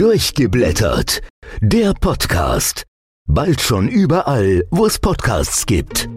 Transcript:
Durchgeblättert. Der Podcast. Bald schon überall, wo es Podcasts gibt.